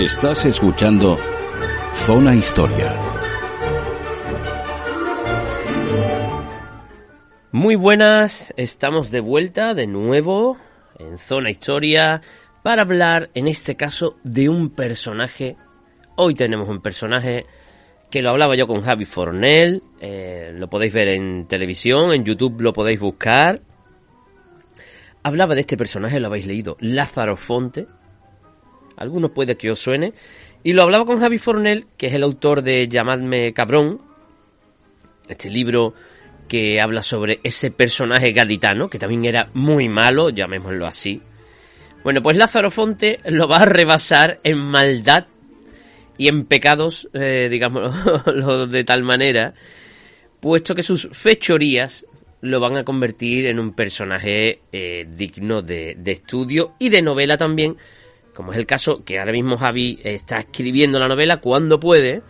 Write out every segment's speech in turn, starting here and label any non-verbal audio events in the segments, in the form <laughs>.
Estás escuchando Zona Historia. Muy buenas, estamos de vuelta de nuevo en Zona Historia para hablar en este caso de un personaje. Hoy tenemos un personaje que lo hablaba yo con Javi Fornell, eh, lo podéis ver en televisión, en YouTube lo podéis buscar. Hablaba de este personaje, lo habéis leído, Lázaro Fonte. Algunos puede que os suene. Y lo hablaba con Javi Fornell, que es el autor de Llamadme Cabrón, este libro que habla sobre ese personaje gaditano, que también era muy malo, llamémoslo así. Bueno, pues Lázaro Fonte lo va a rebasar en maldad y en pecados, eh, digamos, <laughs> de tal manera, puesto que sus fechorías lo van a convertir en un personaje eh, digno de, de, estudio y de novela también, como es el caso que ahora mismo Javi está escribiendo la novela cuando puede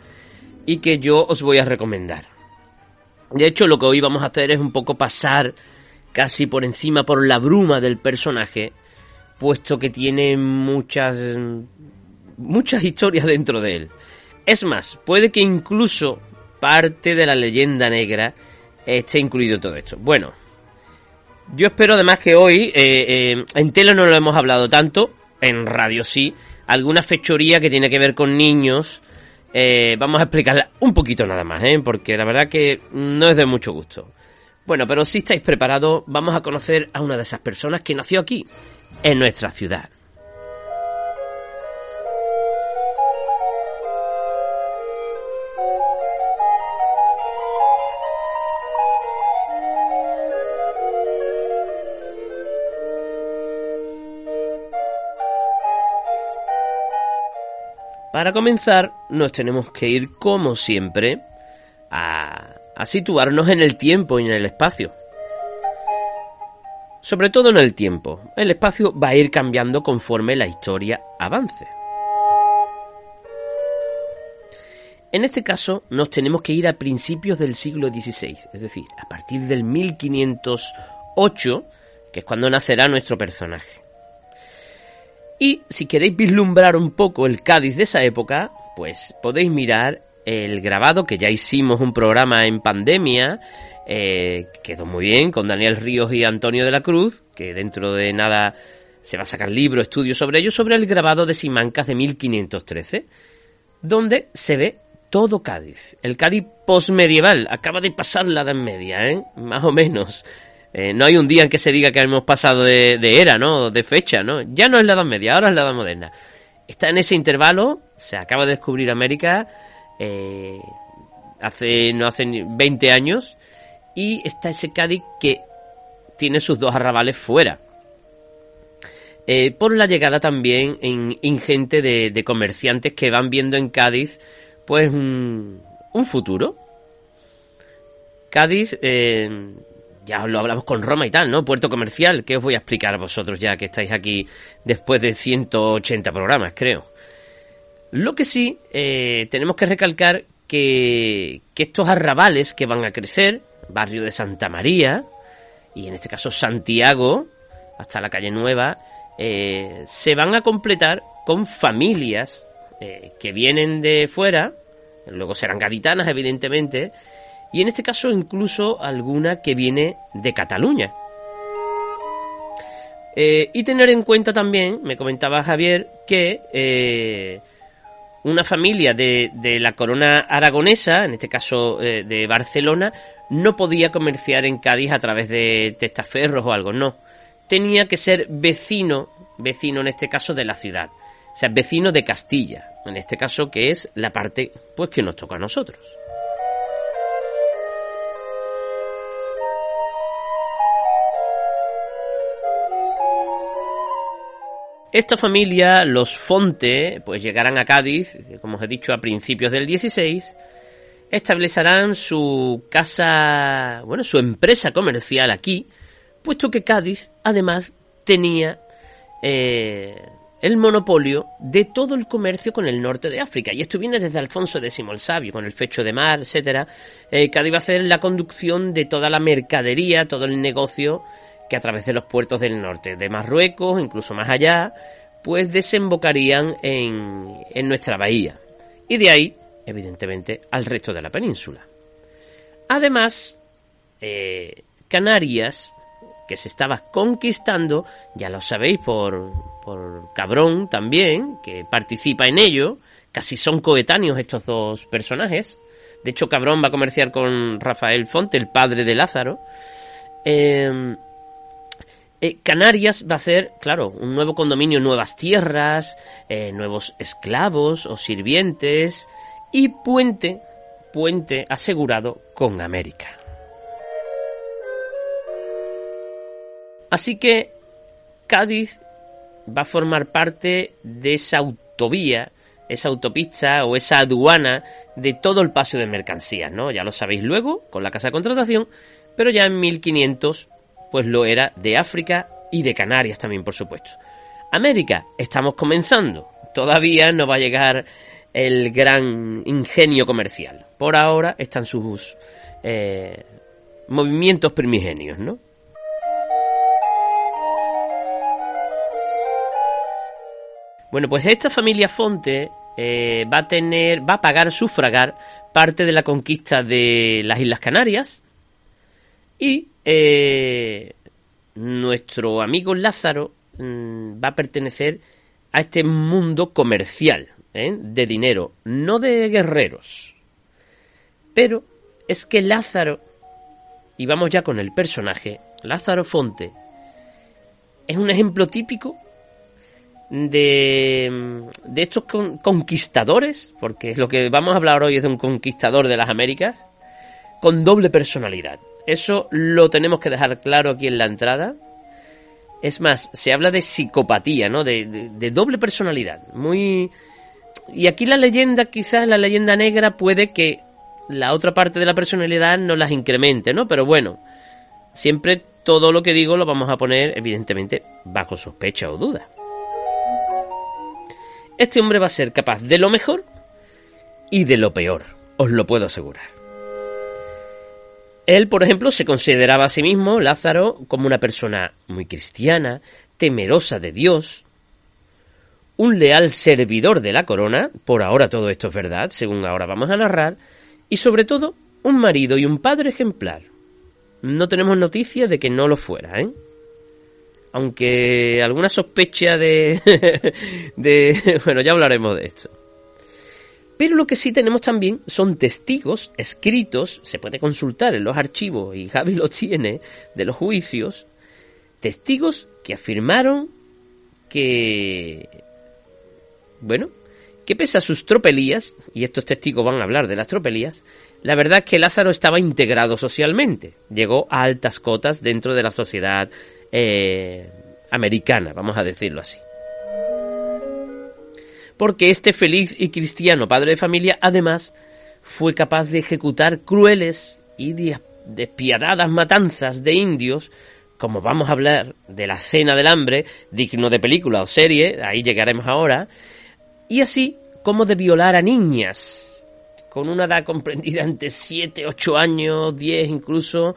y que yo os voy a recomendar. De hecho, lo que hoy vamos a hacer es un poco pasar casi por encima, por la bruma del personaje, puesto que tiene muchas muchas historias dentro de él. Es más, puede que incluso parte de la leyenda negra esté incluido todo esto. Bueno, yo espero además que hoy, eh, eh, en tele no lo hemos hablado tanto, en radio sí, alguna fechoría que tiene que ver con niños, eh, vamos a explicarla un poquito nada más, porque la verdad que no es de mucho gusto. Bueno, pero si estáis preparados, vamos a conocer a una de esas personas que nació aquí, en nuestra ciudad. Para comenzar, nos tenemos que ir, como siempre, a, situarnos en el tiempo y en el espacio. Sobre todo en el tiempo. El espacio va a ir cambiando conforme la historia avance. En este caso nos tenemos que ir a principios del siglo XVI, es decir, a partir del 1508, que es cuando nacerá nuestro personaje. Y si queréis vislumbrar un poco el Cádiz de esa época, pues podéis mirar el grabado que ya hicimos un programa en pandemia, eh, quedó muy bien con Daniel Ríos y Antonio de la Cruz, que dentro de nada se va a sacar libro, estudio sobre ello, sobre el grabado de Simancas de 1513, donde se ve todo Cádiz, el Cádiz postmedieval, acaba de pasar la Edad Media, ¿eh? más o menos. Eh, no hay un día en que se diga que hemos pasado de, era, ¿no? De fecha, ¿no? Ya no es la Edad Media, ahora es la Edad Moderna. Está en ese intervalo, se acaba de descubrir América eh, hace no hace 20 años y está ese Cádiz que tiene sus dos arrabales fuera. Eh, por la llegada también en, ingente de, comerciantes que van viendo en Cádiz pues un, un futuro. Cádiz ya lo hablamos con Roma y tal, ¿no? Puerto comercial, ¿qué os voy a explicar a vosotros ya que estáis aquí después de 180 programas, creo? Lo que sí, eh, tenemos que recalcar que, que estos arrabales que van a crecer, barrio de Santa María, y en este caso Santiago, hasta la calle Nueva, eh, se van a completar con familias eh, que vienen de fuera, luego serán gaditanas evidentemente, y en este caso incluso alguna que viene de Cataluña. Eh, y tener en cuenta también, me comentaba Javier, que eh, una familia de, la corona aragonesa, en este caso eh, de Barcelona, no podía comerciar en Cádiz a través de testaferros o algo, no. Tenía que ser vecino, vecino en este caso de la ciudad. O sea, vecino de Castilla, en este caso que es la parte pues que nos toca a nosotros. Esta familia, los Fonte, pues llegarán a Cádiz, como os he dicho, a principios del 16, establecerán su casa, bueno, su empresa comercial aquí, puesto que Cádiz, además, tenía eh, el monopolio de todo el comercio con el norte de África. Y esto viene desde Alfonso X el Sabio, con el fecho de mar, etcétera. Eh, Cádiz va a hacer la conducción de toda la mercadería, todo el negocio que a través de los puertos del norte, de Marruecos, incluso más allá, pues desembocarían en, en nuestra bahía. Y de ahí, evidentemente, al resto de la península. Además, eh, Canarias, que se estaba conquistando, ya lo sabéis por, por Cabrón también, que participa en ello, casi son coetáneos estos dos personajes. De hecho, Cabrón va a comerciar con Rafael Fonte, el padre de Lázaro. Eh, eh, Canarias va a ser, claro, un nuevo condominio, nuevas tierras, eh, nuevos esclavos o sirvientes y puente, puente asegurado con América. Así que Cádiz va a formar parte de esa autovía, esa autopista o esa aduana de todo el paso de mercancías, ¿no? Ya lo sabéis luego con la casa de contratación, pero ya en 1500 pues lo era de África y de Canarias también, por supuesto. América, estamos comenzando. Todavía no va a llegar el gran ingenio comercial. Por ahora están sus eh, movimientos primigenios, ¿no? Bueno, pues esta familia Fonte eh, va a tener, va a pagar, sufragar parte de la conquista de las Islas Canarias y eh, nuestro amigo Lázaro mm, va a pertenecer a este mundo comercial ¿eh? de dinero, no de guerreros. Pero es que Lázaro, y vamos ya con el personaje, Lázaro Fonte, es un ejemplo típico de, de estos conquistadores, porque lo que vamos a hablar hoy es de un conquistador de las Américas, con doble personalidad. Eso lo tenemos que dejar claro aquí en la entrada. Es más, se habla de psicopatía, ¿no? De, doble personalidad. Muy. Y aquí la leyenda, quizás la leyenda negra, puede que la otra parte de la personalidad no las incremente, ¿no? Pero bueno, siempre todo lo que digo lo vamos a poner, evidentemente, bajo sospecha o duda. Este hombre va a ser capaz de lo mejor y de lo peor, os lo puedo asegurar. Él, por ejemplo, se consideraba a sí mismo, Lázaro, como una persona muy cristiana, temerosa de Dios, un leal servidor de la corona, por ahora todo esto es verdad, según ahora vamos a narrar, y sobre todo, un marido y un padre ejemplar. No tenemos noticia de que no lo fuera, ¿eh? Aunque alguna sospecha de... <laughs> de... <laughs> bueno, ya hablaremos de esto. Pero lo que sí tenemos también son testigos escritos, se puede consultar en los archivos y Javi lo tiene, de los juicios, testigos que afirmaron que, bueno, que pese a sus tropelías, y estos testigos van a hablar de las tropelías, la verdad es que Lázaro estaba integrado socialmente, llegó a altas cotas dentro de la sociedad eh, americana, vamos a decirlo así porque este feliz y cristiano padre de familia además fue capaz de ejecutar crueles y despiadadas matanzas de indios, como vamos a hablar de la cena del hambre, digno de película o serie, ahí llegaremos ahora, y así como de violar a niñas, con una edad comprendida entre 7, 8 años, 10 incluso,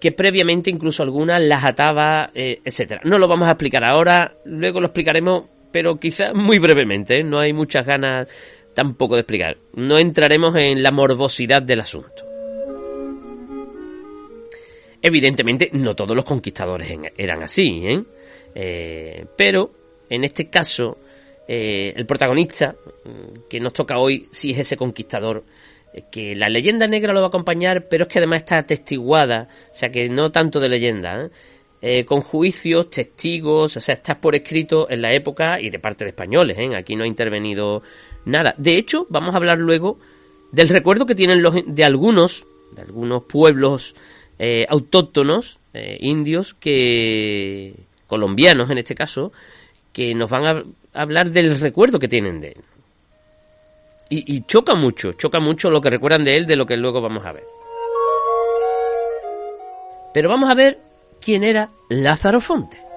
que previamente incluso algunas las ataba, eh, etcétera. No lo vamos a explicar ahora, luego lo explicaremos pero quizá muy brevemente, ¿eh? no hay muchas ganas tampoco de explicar. No entraremos en la morbosidad del asunto. Evidentemente, no todos los conquistadores eran así, ¿eh? Eh, pero en este caso, el protagonista mm, que nos toca hoy sí es ese conquistador que la leyenda negra lo va a acompañar, pero es que además está atestiguada, o sea que no tanto de leyenda, eh, con juicios, testigos, o sea, está por escrito en la época y de parte de españoles, ¿eh? aquí no ha intervenido nada. De hecho, vamos a hablar luego del recuerdo que tienen los, de algunos, de algunos pueblos eh, autóctonos, eh, indios, que colombianos en este caso, que nos van a hablar del recuerdo que tienen de él. Y, y choca mucho, choca mucho lo que recuerdan de él de lo que luego vamos a ver. Pero vamos a ver quién era Lázaro Fonte.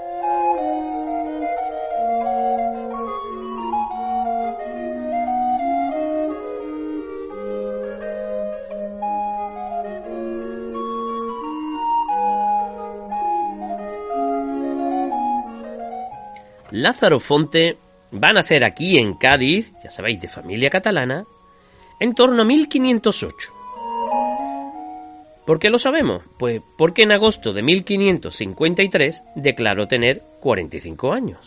Lázaro Fonte va a nacer aquí en Cádiz, ya sabéis, de familia catalana, en torno a 1508. ¿Por qué lo sabemos? Pues porque en agosto de 1553 declaró tener 45 años.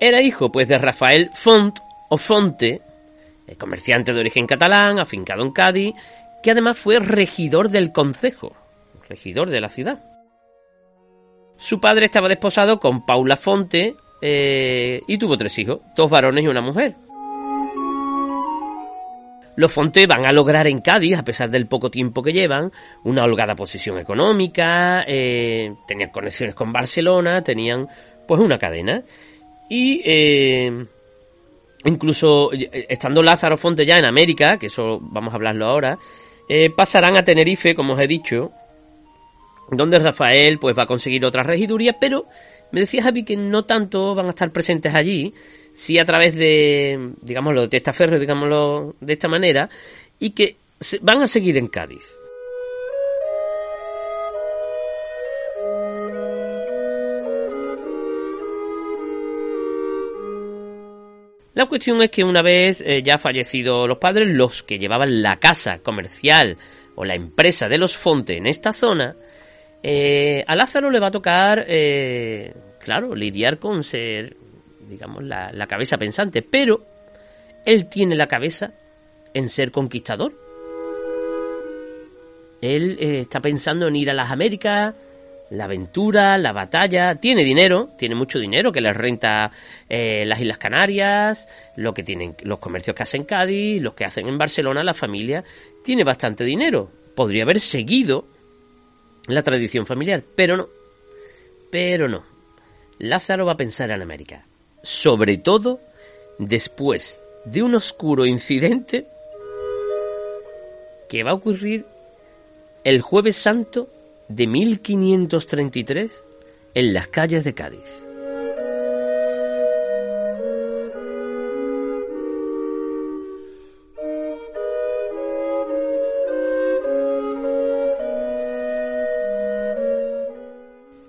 Era hijo pues de Rafael Font o Fonte, comerciante de origen catalán, afincado en Cádiz, que además fue regidor del concejo, regidor de la ciudad. Su padre estaba desposado con Paula Fonte eh, y tuvo tres hijos, dos varones y una mujer. Los Fonte van a lograr en Cádiz, a pesar del poco tiempo que llevan, una holgada posición económica, eh, tenían conexiones con Barcelona, tenían pues una cadena. Y eh, incluso estando Lázaro Fonte ya en América, que eso vamos a hablarlo ahora, pasarán a Tenerife, como os he dicho, donde Rafael pues va a conseguir otra regiduría, pero me decía Javi que no tanto van a estar presentes allí, sí a través de, digámoslo, de testaferro, digámoslo de esta manera, y que van a seguir en Cádiz. La cuestión es que una vez eh, ya fallecidos los padres, los que llevaban la casa comercial o la empresa de los Fonte en esta zona, eh, a Lázaro le va a tocar, eh, claro, lidiar con ser, digamos, la, cabeza pensante, pero él tiene la cabeza en ser conquistador. Él eh, está pensando en ir a las Américas, la aventura, la batalla. Tiene dinero, tiene mucho dinero que le renta las Islas Canarias, lo que tienen los comercios que hacen Cádiz, los que hacen en Barcelona, la familia. Tiene bastante dinero. Podría haber seguido la tradición familiar, pero no. Pero no. Lázaro va a pensar en América. Sobre todo después de un oscuro incidente que va a ocurrir el jueves santo de 1533 en las calles de Cádiz.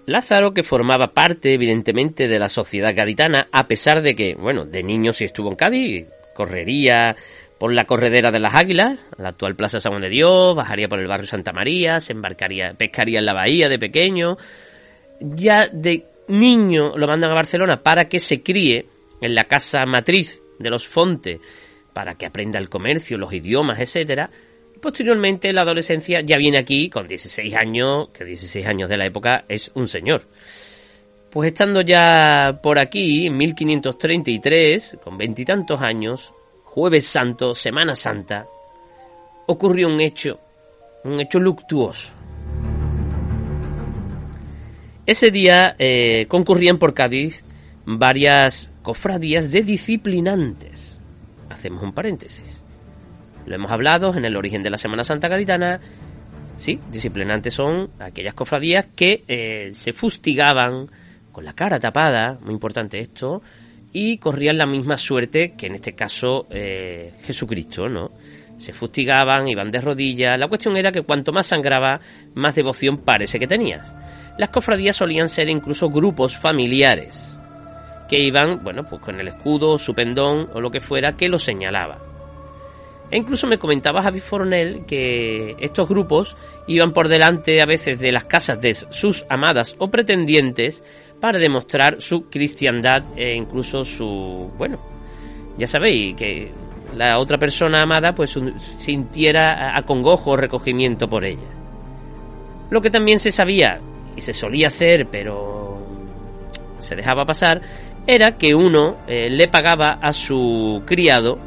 Lázaro, que formaba parte, evidentemente, de la sociedad gaditana, a pesar de que, bueno, de niño sí estuvo en Cádiz, correría por la corredera de las Águilas, la actual Plaza San Juan de Dios, bajaría por el barrio Santa María, se embarcaría, pescaría en la bahía de pequeño. Ya de niño lo mandan a Barcelona para que se críe en la casa matriz de los Fontes, para que aprenda el comercio, los idiomas, etcétera Posteriormente, la adolescencia ya viene aquí con 16 años, que 16 años de la época es un señor. Pues estando ya por aquí, en 1533, con veintitantos años, jueves santo, Semana Santa, ocurrió un hecho, un hecho luctuoso. Ese día eh, concurrían por Cádiz varias cofradías de disciplinantes. Hacemos un paréntesis. Lo hemos hablado en el origen de la Semana Santa Gaditana. Sí, disciplinantes son aquellas cofradías que eh, se fustigaban con la cara tapada, muy importante esto, y corrían la misma suerte que en este caso eh, Jesucristo, ¿no? Se fustigaban, iban de rodillas. La cuestión era que cuanto más sangraba, más devoción parece que tenías. Las cofradías solían ser incluso grupos familiares que iban, bueno, pues con el escudo, su pendón o lo que fuera que lo señalaba. E incluso me comentaba Javi Fornell que estos grupos iban por delante a veces de las casas de sus amadas o pretendientes para demostrar su cristiandad e incluso su, bueno, ya sabéis que la otra persona amada pues sintiera acongojo o recogimiento por ella. Lo que también se sabía y se solía hacer pero se dejaba pasar era que uno eh, le pagaba a su criado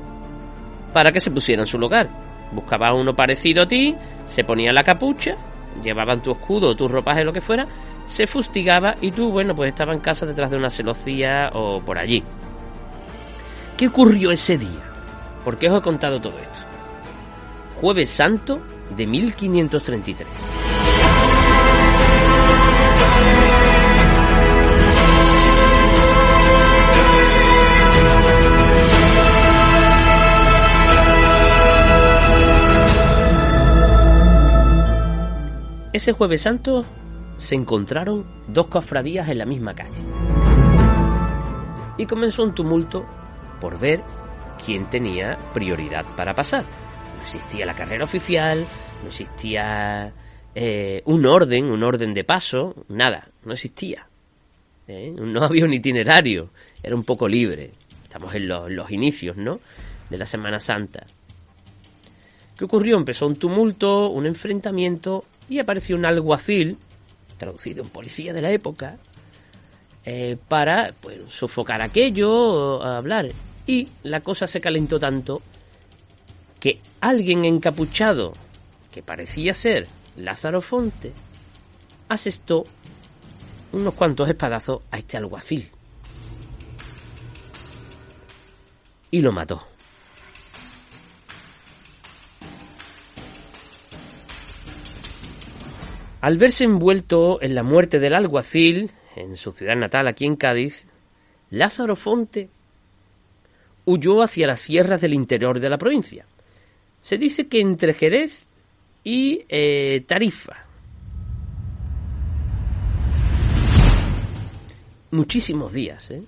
para que se pusiera en su lugar. Buscaba uno parecido a ti, se ponía la capucha, llevaban tu escudo, tus ropaje, lo que fuera, se fustigaba y tú, bueno, pues estaba en casa detrás de una celosía o por allí. ¿Qué ocurrió ese día? ¿Por qué os he contado todo esto? Jueves Santo de 1533. Ese jueves santo se encontraron dos cofradías en la misma calle. Y comenzó un tumulto por ver quién tenía prioridad para pasar. No existía la carrera oficial, no existía eh, un orden, un orden de paso, nada, no existía. ¿eh? No <laughs> había un itinerario, era un poco libre. Estamos en los, los inicios, ¿no? De la Semana Santa. ¿Qué ocurrió? Empezó un tumulto, un enfrentamiento y apareció un alguacil, traducido en policía de la época, eh, para pues, sofocar aquello, hablar. Y la cosa se calentó tanto que alguien encapuchado, que parecía ser Lázaro Fonte, asestó unos cuantos espadazos a este alguacil. Y lo mató. Al verse envuelto en la muerte del alguacil, en su ciudad natal, aquí en Cádiz, Lázaro Fonte huyó hacia las sierras del interior de la provincia. Se dice que entre Jerez y eh, Tarifa. Muchísimos días, ¿eh?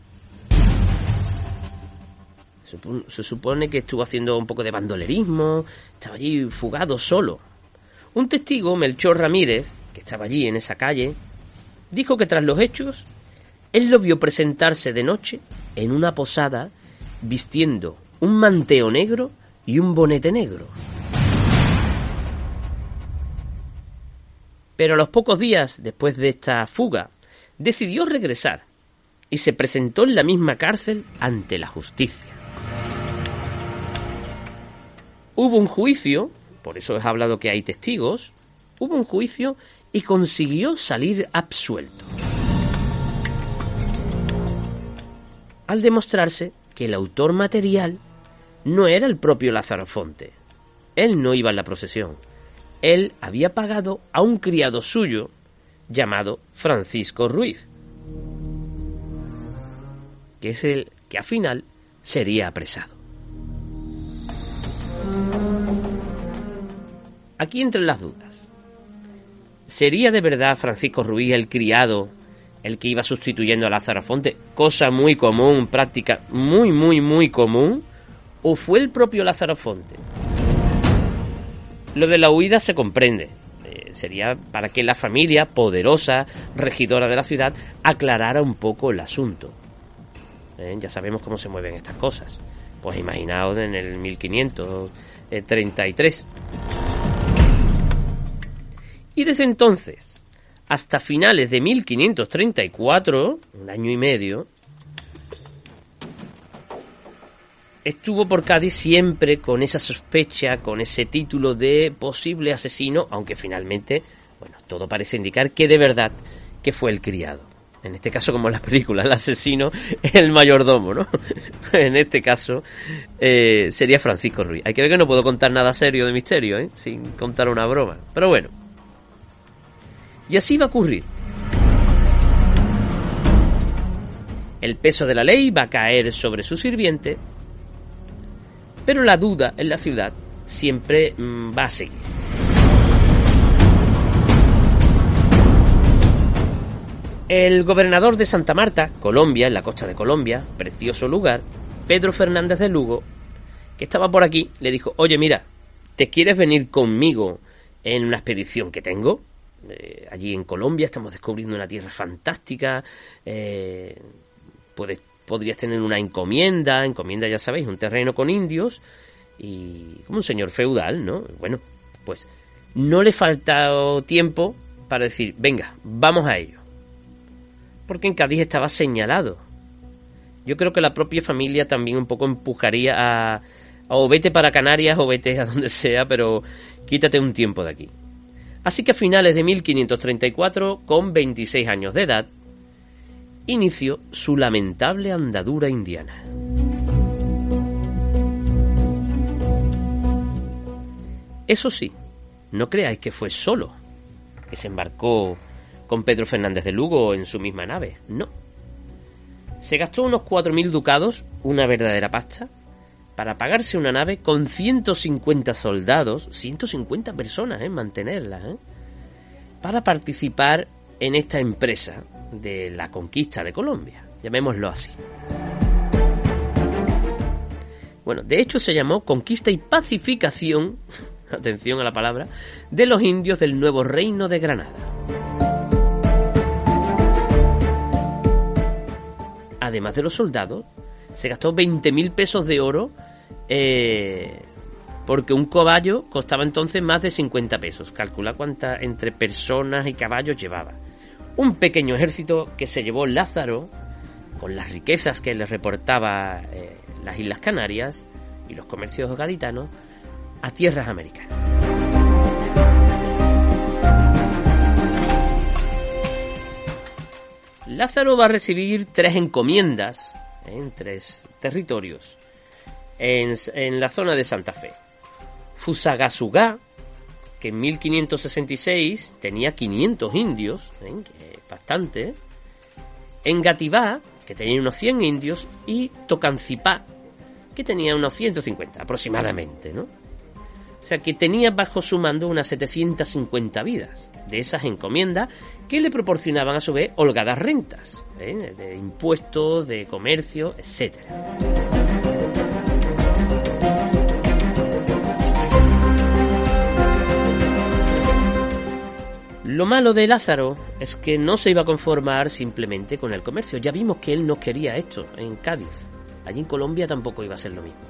Se supone que estuvo haciendo un poco de bandolerismo, estaba allí fugado solo. Un testigo, Melchor Ramírez, que estaba allí en esa calle, dijo que tras los hechos, él lo vio presentarse de noche en una posada vistiendo un manteo negro y un bonete negro. Pero a los pocos días después de esta fuga, decidió regresar y se presentó en la misma cárcel ante la justicia. Hubo un juicio, por eso he hablado que hay testigos, hubo un juicio y consiguió salir absuelto. Al demostrarse que el autor material no era el propio Lázaro Fonte. Él no iba en la procesión. Él había pagado a un criado suyo llamado Francisco Ruiz, que es el que al final sería apresado. Aquí entre las dudas. ¿Sería de verdad Francisco Ruiz el criado el que iba sustituyendo a Lázaro Fonte? Cosa muy común, práctica muy, muy, muy común. ¿O fue el propio Lázaro Fonte? Lo de la huida se comprende. Eh, sería para que la familia, poderosa, regidora de la ciudad, aclarara un poco el asunto. Eh, ya sabemos cómo se mueven estas cosas. Pues imaginaos en el 1533. Y desde entonces, hasta finales de 1534, un año y medio, estuvo por Cádiz siempre con esa sospecha, con ese título de posible asesino, aunque finalmente, bueno, todo parece indicar que de verdad que fue el criado. En este caso, como en la película, el asesino es el mayordomo, ¿no? <laughs> en este caso eh, sería Francisco Ruiz. Hay que ver que no puedo contar nada serio de misterio, ¿eh? Sin contar una broma. Pero bueno, y así va a ocurrir. El peso de la ley va a caer sobre su sirviente, pero la duda en la ciudad siempre mm, va a seguir. El gobernador de Santa Marta, Colombia, en la costa de Colombia, precioso lugar, Pedro Fernández de Lugo, que estaba por aquí, le dijo, oye mira, ¿te quieres venir conmigo en una expedición que tengo? Eh, allí en Colombia estamos descubriendo una tierra fantástica. Eh, puedes, podrías tener una encomienda, encomienda ya sabéis, un terreno con indios y como un señor feudal, ¿no? Bueno, pues no le falta tiempo para decir, venga, vamos a ello. Porque en Cádiz estaba señalado. Yo creo que la propia familia también un poco empujaría a o vete para Canarias o vete a donde sea, pero quítate un tiempo de aquí. Así que a finales de 1534, con 26 años de edad, inició su lamentable andadura indiana. Eso sí, no creáis que fue solo, que se embarcó con Pedro Fernández de Lugo en su misma nave, no. Se gastó unos 4.000 ducados, una verdadera pasta, para pagarse una nave con 150 soldados, 150 personas, ¿eh? Mantenerla, ¿eh? para participar en esta empresa de la conquista de Colombia, llamémoslo así. Bueno, de hecho se llamó Conquista y Pacificación, <laughs> atención a la palabra, de los indios del nuevo reino de Granada. Además de los soldados, se gastó 20.000 pesos de oro eh, porque un caballo costaba entonces más de 50 pesos. Calcula cuántas entre personas y caballos llevaba. Un pequeño ejército que se llevó Lázaro con las riquezas que le reportaba eh, las Islas Canarias y los comercios gaditanos a tierras americanas. Lázaro va a recibir tres encomiendas en tres territorios en, la zona de Santa Fe. Fusagasugá, que en 1566 tenía 500 indios, ¿eh? bastante. En Gativá, que tenía unos 100 indios, y Tocancipá, que tenía unos 150 aproximadamente, ¿no? O sea que tenía bajo su mando unas 750 vidas de esas encomiendas que le proporcionaban a su vez holgadas rentas, ¿eh? de impuestos, de comercio, etcétera. Lo malo de Lázaro es que no se iba a conformar simplemente con el comercio. Ya vimos que él no quería esto en Cádiz. Allí en Colombia tampoco iba a ser lo mismo.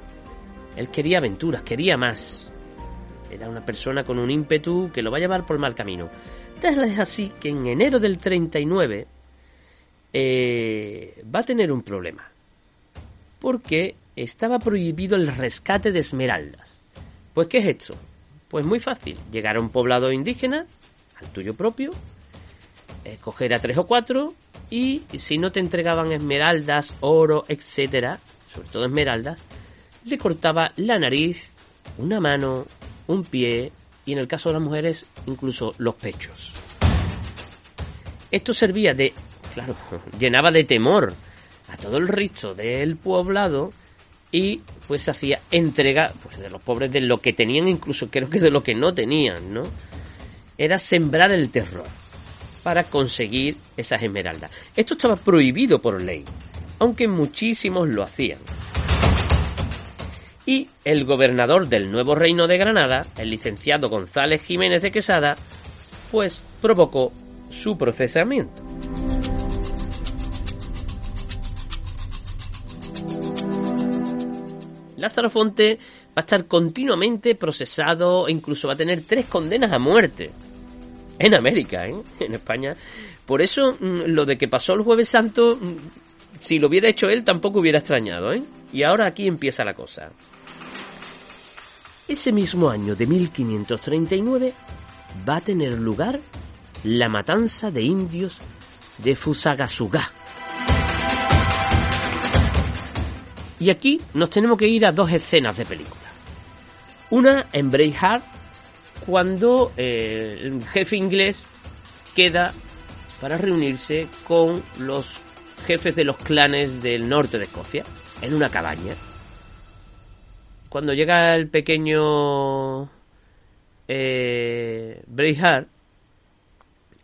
Él quería aventuras, quería más. Era una persona con un ímpetu que lo va a llevar por mal camino. Tal es así que en enero del 39 eh, va a tener un problema. Porque estaba prohibido el rescate de esmeraldas. Pues ¿qué es esto? Pues muy fácil. Llegar a un poblado indígena, al tuyo propio, escoger a tres o cuatro y si no te entregaban esmeraldas, oro, etcétera, sobre todo esmeraldas, le cortaba la nariz, una mano, un pie y en el caso de las mujeres incluso los pechos. Esto servía de, claro, <laughs> llenaba de temor a todo el resto del poblado y pues hacía entrega pues de los pobres de lo que tenían incluso creo que de lo que no tenían, ¿no? era sembrar el terror para conseguir esas esmeraldas. Esto estaba prohibido por ley, aunque muchísimos lo hacían. Y el gobernador del nuevo reino de Granada, el licenciado González Jiménez de Quesada, pues provocó su procesamiento. Lázaro Fonte va a estar continuamente procesado e incluso va a tener tres condenas a muerte. En América, ¿eh? En España. Por eso, mm, lo de que pasó el Jueves Santo, mm, si lo hubiera hecho él, tampoco hubiera extrañado, ¿eh? Y ahora aquí empieza la cosa. Ese mismo año de 1539 va a tener lugar la matanza de indios de Fusagasugá Y aquí nos tenemos que ir a dos escenas de película. Una en Braveheart, cuando eh, el jefe inglés queda para reunirse con los jefes de los clanes del norte de Escocia, en una cabaña. Cuando llega el pequeño eh, Braveheart,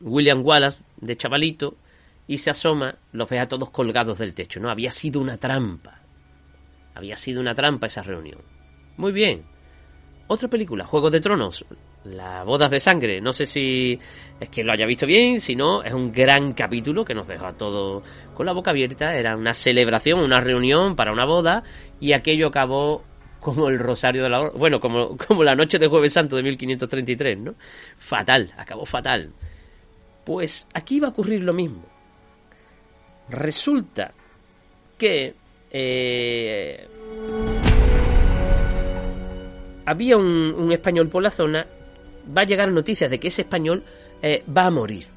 William Wallace, de chavalito, y se asoma, los ve a todos colgados del techo, ¿no? Había sido una trampa. Había sido una trampa esa reunión. Muy bien. Otra película, Juego de Tronos, las bodas de sangre. No sé si es que lo haya visto bien, si no, es un gran capítulo que nos dejó a todos con la boca abierta. Era una celebración, una reunión para una boda y aquello acabó como el Rosario de la Bueno, como, <laughs> como la noche de Jueves Santo de 1533, ¿no? Fatal, acabó fatal. Pues aquí va a ocurrir lo mismo. Resulta que eh, había un, español por la zona, va a llegar noticias de que ese español eh, va a morir.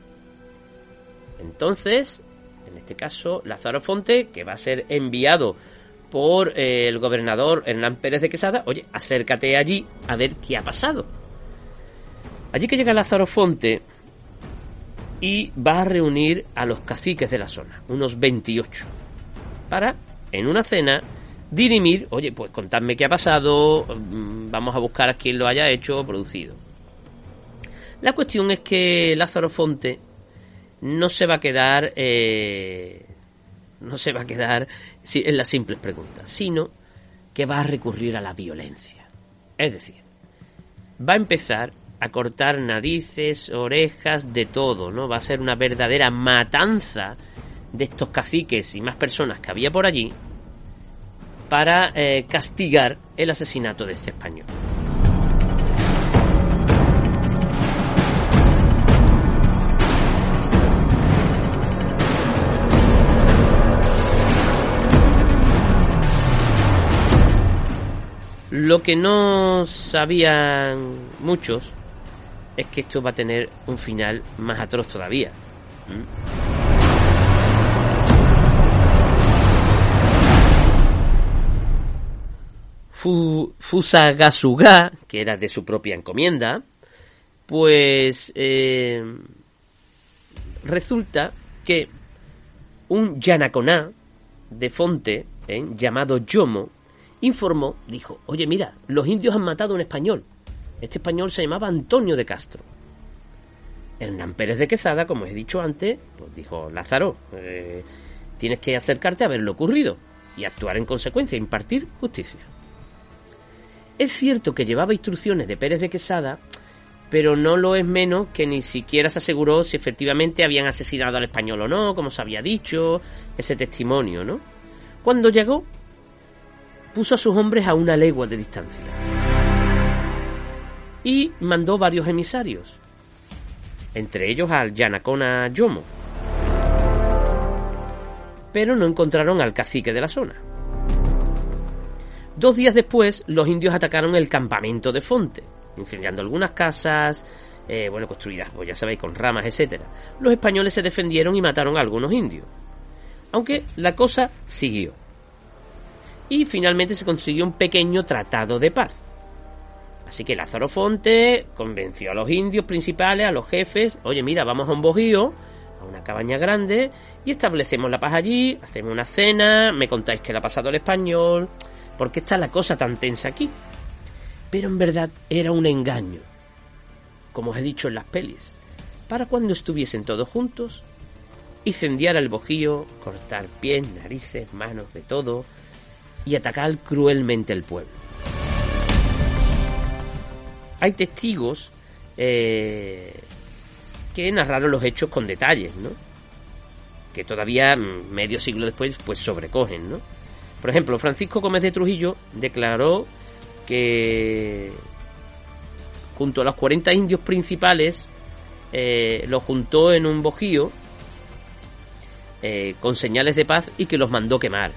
Entonces, en este caso, Lázaro Fonte, que va a ser enviado por eh, el gobernador Hernán Pérez de Quesada, oye, acércate allí a ver qué ha pasado. Allí que llega Lázaro Fonte y va a reunir a los caciques de la zona, unos 28, para en una cena, dirimir, oye, pues contadme qué ha pasado, mm, vamos a buscar a quien lo haya hecho o producido. La cuestión es que Lázaro Fonte no se va a quedar, eh, no se va a quedar en las simples preguntas, sino que va a recurrir a la violencia. Es decir, va a empezar a cortar narices, orejas, de todo, ¿no? Va a ser una verdadera matanza de estos caciques y más personas que había por allí para eh, castigar el asesinato de este español. Lo que no sabían muchos es que esto va a tener un final más atroz todavía. Fusagasuga, que era de su propia encomienda, pues eh, resulta que un Yanaconá de Fonte, eh, llamado Yomo, informó, dijo, oye mira, los indios han matado a un español. Este español se llamaba Antonio de Castro. Hernán Pérez de Quezada, como he dicho antes, pues dijo, Lázaro, eh, tienes que acercarte a ver lo ocurrido y actuar en consecuencia, impartir justicia. Es cierto que llevaba instrucciones de Pérez de Quesada, pero no lo es menos que ni siquiera se aseguró si efectivamente habían asesinado al español o no, como se había dicho, ese testimonio, ¿no? Cuando llegó, puso a sus hombres a una legua de distancia y mandó varios emisarios, entre ellos al Yanacona Yomo, pero no encontraron al cacique de la zona. Dos días después, los indios atacaron el campamento de Fonte, incendiando algunas casas, eh, bueno, construidas, pues ya sabéis, con ramas, etc. Los españoles se defendieron y mataron a algunos indios. Aunque la cosa siguió y finalmente se consiguió un pequeño tratado de paz. Así que Lázaro Fonte convenció a los indios principales, a los jefes, oye mira, vamos a un bojío, a una cabaña grande, y establecemos la paz allí, hacemos una cena, me contáis qué le ha pasado al español, porque está la cosa tan tensa aquí. Pero en verdad era un engaño, como os he dicho en las pelis, para cuando estuviesen todos juntos, incendiar el bojío, cortar pies, narices, manos, de todo, y atacar cruelmente el pueblo. Hay testigos eh, que narraron los hechos con detalles, ¿no? Que todavía mm, medio siglo después pues sobrecogen, ¿no? Por ejemplo, Francisco Gómez de Trujillo declaró que junto a los 40 indios principales eh, los juntó en un bojío eh, con señales de paz y que los mandó quemar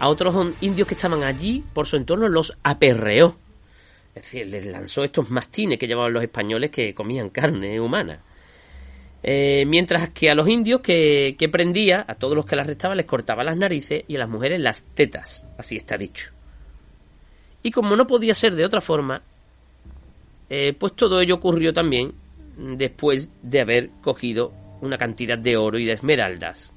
a otros indios que estaban allí por su entorno los aperreó. Es decir, les lanzó estos mastines que llevaban los españoles que comían carne humana. Eh, mientras que a los indios que, prendía, a todos los que las arrestaba, les cortaba las narices y a las mujeres las tetas, así está dicho. Y como no podía ser de otra forma, eh, pues todo ello ocurrió también después de haber cogido una cantidad de oro y de esmeraldas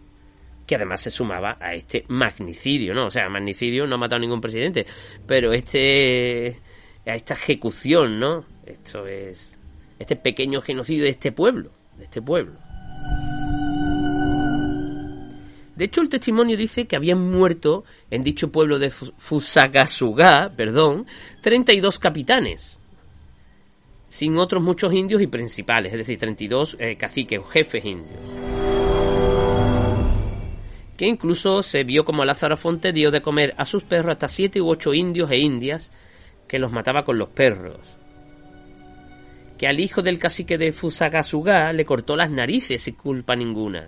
que además se sumaba a este magnicidio, ¿no? O sea, magnicidio no ha matado a ningún presidente, pero este a esta ejecución, ¿no? Esto es este pequeño genocidio de este pueblo, de este pueblo. De hecho, el testimonio dice que habían muerto en dicho pueblo de Fusagasuga, perdón, 32 capitanes, sin otros muchos indios y principales, es decir, 32 eh, caciques o jefes indios que incluso se vio como Lázaro Fonte dio de comer a sus perros hasta siete u ocho indios e indias que los mataba con los perros. Que al hijo del cacique de Fusagasuga le cortó las narices sin culpa ninguna.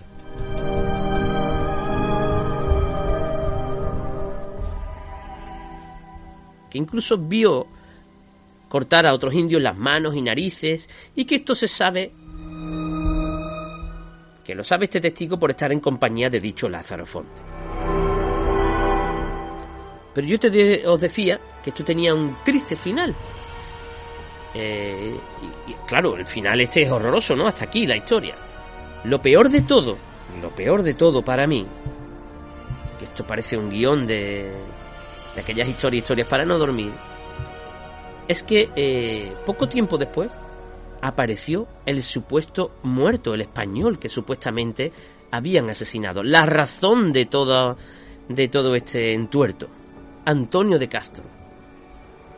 Que incluso vio cortar a otros indios las manos y narices y que esto se sabe que lo sabe este testigo por estar en compañía de dicho Lázaro Fonte. Pero yo te os decía que esto tenía un triste final. Eh, y, claro, el final este es horroroso, ¿no? Hasta aquí la historia. Lo peor de todo, lo peor de todo para mí, que esto parece un guion de, de aquellas historias, historias para no dormir, es que eh, poco tiempo después, apareció el supuesto muerto, el español que supuestamente habían asesinado. La razón de todo, de todo este entuerto. Antonio de Castro.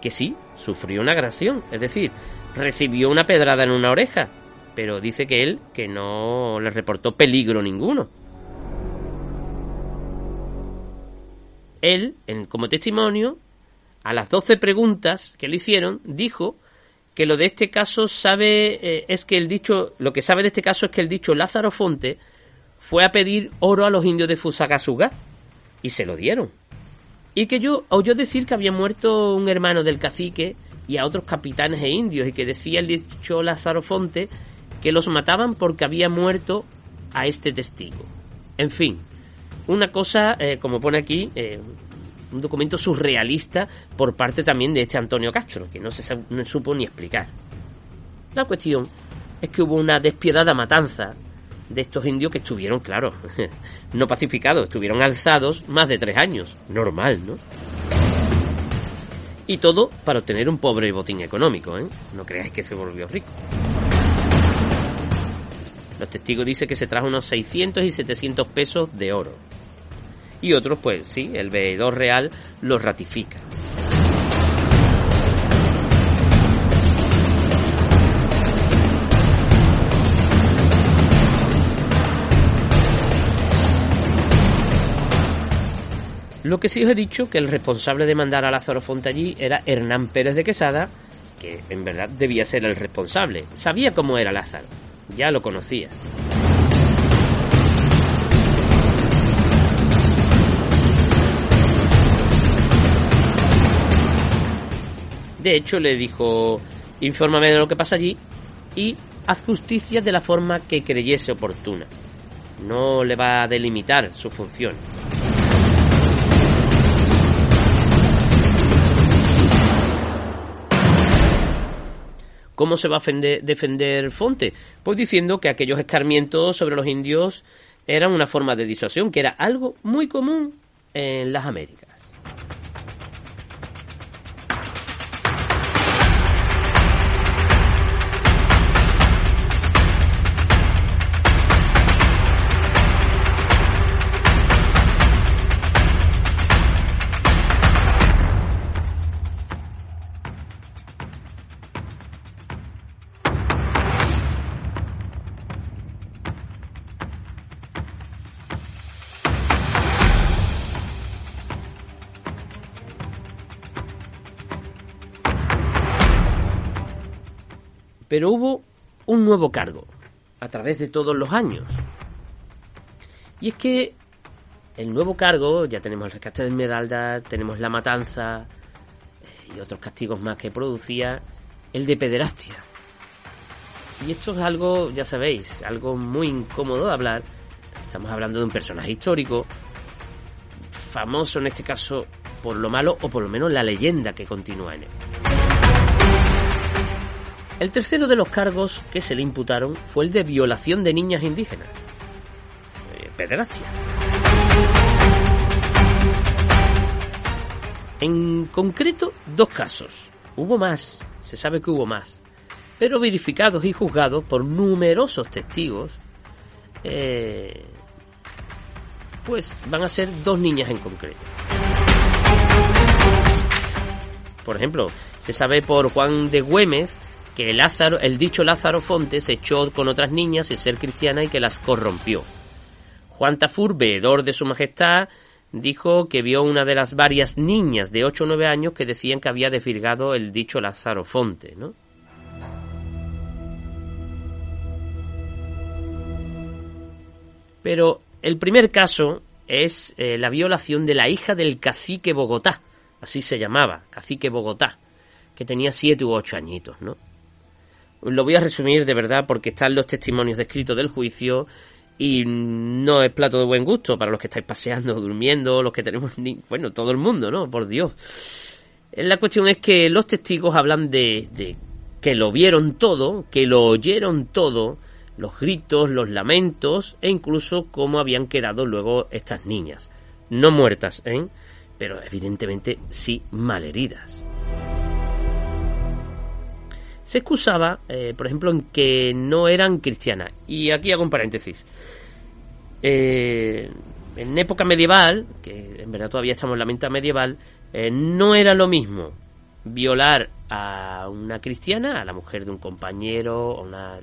Que sí, sufrió una agresión, es decir, recibió una pedrada en una oreja, pero dice que él que no le reportó peligro ninguno. Él, en, como testimonio, a las doce preguntas que le hicieron, dijo que lo de este caso sabe eh, es que el dicho, lo que sabe de este caso es que el dicho Lázaro Fonte fue a pedir oro a los indios de Fusagasugá y se lo dieron. Y que yo oyó decir que había muerto un hermano del cacique y a otros capitanes e indios y que decía el dicho Lázaro Fonte que los mataban porque había muerto a este testigo. En fin, una cosa, eh, como pone aquí, eh, un documento surrealista por parte también de este Antonio Castro, que no se supo ni explicar. La cuestión es que hubo una despiadada matanza de estos indios que estuvieron, claro, <laughs> no pacificados, estuvieron alzados más de tres años. Normal, ¿no? Y todo para obtener un pobre botín económico, ¿eh? No creáis que se volvió rico. Los testigos dicen que se trajo unos 600 y 700 pesos de oro. Y otros, pues sí, el veedor real lo ratifica. Lo que sí os he dicho que el responsable de mandar a Lázaro Fonte allí era Hernán Pérez de Quesada, que en verdad debía ser el responsable. Sabía cómo era Lázaro, ya lo conocía. De hecho, le dijo, infórmame de lo que pasa allí y haz justicia de la forma que creyese oportuna. No le va a delimitar su función. ¿Cómo se va a defender, Fonte? Pues diciendo que aquellos escarmientos sobre los indios eran una forma de disuasión, que era algo muy común en las Américas. Pero hubo un nuevo cargo a través de todos los años. Y es que el nuevo cargo, ya tenemos el rescate de Esmeralda, tenemos la matanza eh, y otros castigos más que producía, el de pederastia. Y esto es algo, ya sabéis, algo muy incómodo de hablar. Estamos hablando de un personaje histórico, famoso en este caso por lo malo o por lo menos la leyenda que continúa en él. El tercero de los cargos que se le imputaron fue el de violación de niñas indígenas. Eh. En concreto, dos casos. Hubo más, se sabe que hubo más, pero verificados y juzgados por numerosos testigos, eh, pues van a ser dos niñas en concreto. Por ejemplo, se sabe por Juan de Güémez que Lázaro, el dicho Lázaro Fonte se echó con otras niñas sin ser cristiana y que las corrompió. Juan Tafur, veedor de su majestad, dijo que vio una de las varias niñas de 8 o 9 años que decían que había desvirgado el dicho Lázaro Fonte, ¿no? Pero el primer caso es eh, la violación de la hija del cacique Bogotá, así se llamaba, cacique Bogotá, que tenía siete u ocho añitos, ¿no? Lo voy a resumir de verdad porque están los testimonios descritos del juicio y no es plato de buen gusto para los que estáis paseando, durmiendo, los que tenemos, ni... bueno, todo el mundo, ¿no? Por Dios. La cuestión es que los testigos hablan de, de que lo vieron todo, que lo oyeron todo, los gritos, los lamentos e incluso cómo habían quedado luego estas niñas. No muertas, ¿eh? Pero evidentemente sí malheridas. Se excusaba, eh, por ejemplo, en que no eran cristianas. Y aquí hago un paréntesis. Eh, en época medieval, que en verdad todavía estamos en la mente medieval, eh, no era lo mismo violar a una cristiana, a la mujer de un compañero, o una,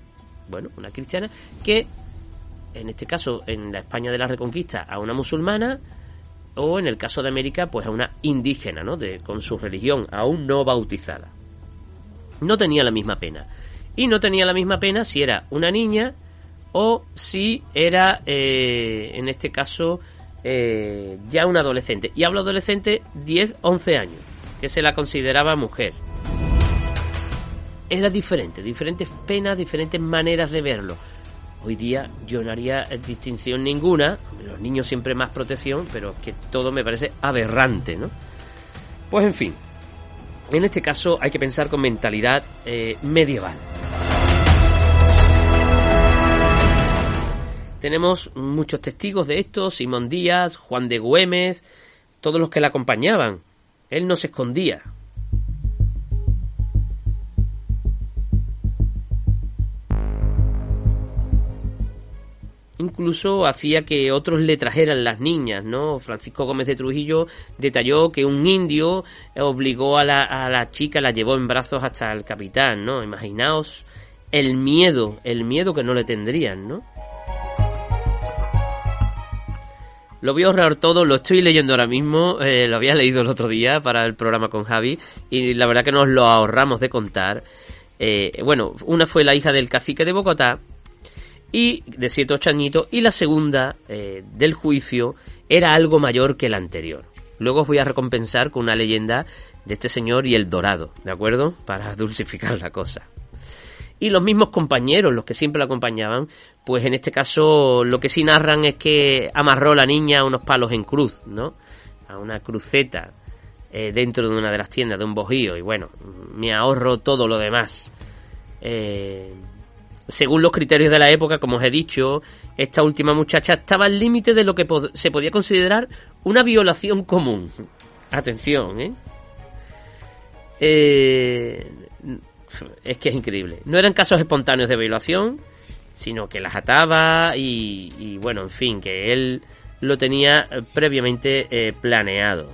bueno, una cristiana, que en este caso en la España de la Reconquista a una musulmana o en el caso de América pues a una indígena, ¿no? De, con su religión aún no bautizada. No tenía la misma pena. Y no tenía la misma pena si era una niña o si era, eh, en este caso, eh, ya un adolescente. Y hablo adolescente 10, 11 años, que se la consideraba mujer. Era diferente, diferentes penas, diferentes maneras de verlo. Hoy día yo no haría distinción ninguna, los niños siempre más protección, pero es que todo me parece aberrante, ¿no? Pues en fin, en este caso hay que pensar con mentalidad eh, medieval. Tenemos muchos testigos de esto, Simón Díaz, Juan de Güémez, todos los que le acompañaban. Él no se escondía. Incluso hacía que otros le trajeran las niñas, ¿no? Francisco Gómez de Trujillo detalló que un indio obligó a la, chica, la llevó en brazos hasta el capitán, ¿no? Imaginaos el miedo, el miedo que no le tendrían, ¿no? Lo voy a ahorrar todo, lo estoy leyendo ahora mismo, eh, lo había leído el otro día para el programa con Javi y la verdad que nos lo ahorramos de contar. Eh, bueno, una fue la hija del cacique de Bogotá y de 7 8 añitos y la segunda eh, del juicio era algo mayor que la anterior. Luego os voy a recompensar con una leyenda de este señor y el dorado, ¿de acuerdo? Para <laughs> dulcificar la cosa. Y los mismos compañeros, los que siempre la acompañaban, pues en este caso lo que sí narran es que amarró la niña a unos palos en cruz, ¿no? A una cruceta eh, dentro de una de las tiendas de un bojío y bueno, me ahorro todo lo demás. Eh, según los criterios de la época, como os he dicho, esta última muchacha estaba al límite de lo que se podía considerar una violación común. Atención, ¿eh? ¿eh? Es que es increíble. No eran casos espontáneos de violación, sino que las ataba y, bueno, en fin, que él lo tenía previamente eh, planeado.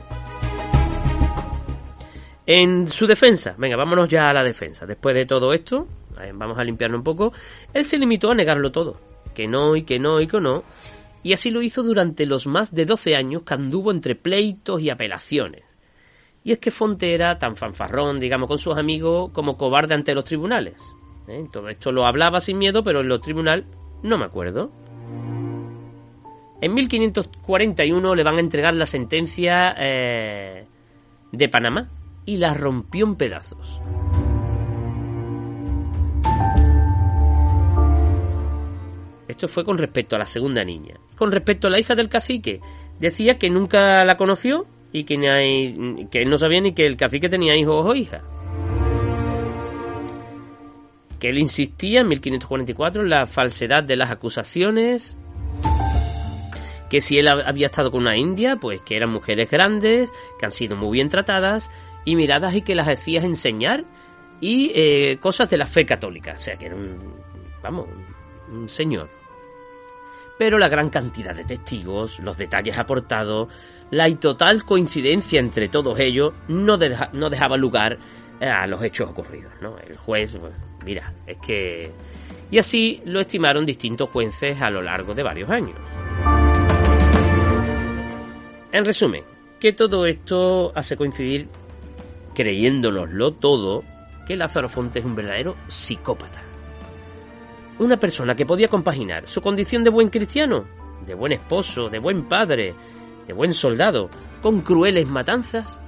En su defensa, venga, vámonos ya a la defensa. Después de todo esto, vamos a limpiarlo un poco, él se limitó a negarlo todo. Que no, y que no, y que no. Y así lo hizo durante los más de 12 años que anduvo entre pleitos y apelaciones. Y es que Fonte era tan fanfarrón, digamos, con sus amigos como cobarde ante los tribunales. ¿eh? Todo esto lo hablaba sin miedo, pero en los tribunales no me acuerdo. En 1541 le van a entregar la sentencia eh, de Panamá y la rompió en pedazos. Esto fue con respecto a la segunda niña. Con respecto a la hija del cacique, decía que nunca la conoció y que, él no sabía ni que el cacique tenía hijos o hijas. Que él insistía en 1544 en la falsedad de las acusaciones, que si él había estado con una india, pues que eran mujeres grandes, que han sido muy bien tratadas y miradas y que las hacías enseñar y eh, cosas de la fe católica, o sea que era un, vamos, un señor. Pero la gran cantidad de testigos, los detalles aportados, la total coincidencia entre todos ellos no, no dejaba lugar a los hechos ocurridos, ¿no? El juez, mira, es que... Y así lo estimaron distintos jueces a lo largo de varios años. En resumen, que todo esto hace coincidir, creyéndonoslo todo, que Lázaro Fonte es un verdadero psicópata. Una persona que podía compaginar su condición de buen cristiano, de buen esposo, de buen padre, de buen soldado, con crueles matanzas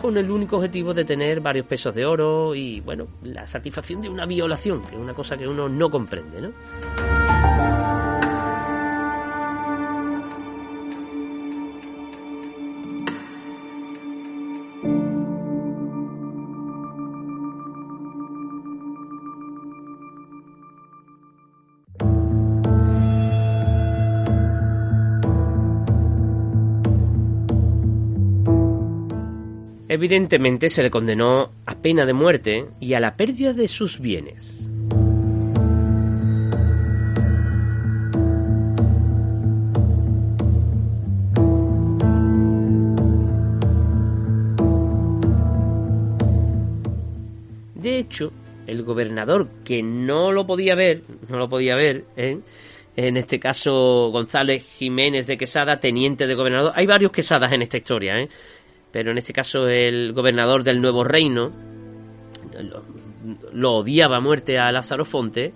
con el único objetivo de tener varios pesos de oro y, bueno, la satisfacción de una violación, que es una cosa que uno no comprende, ¿no? Evidentemente se le condenó a pena de muerte y a la pérdida de sus bienes. De hecho, el gobernador que no lo podía ver, no lo podía ver, ¿eh? en este caso González Jiménez de Quesada, teniente de gobernador, hay varios Quesadas en esta historia, ¿eh? Pero en este caso el gobernador del Nuevo Reino lo, odiaba a muerte a Lázaro Fonte,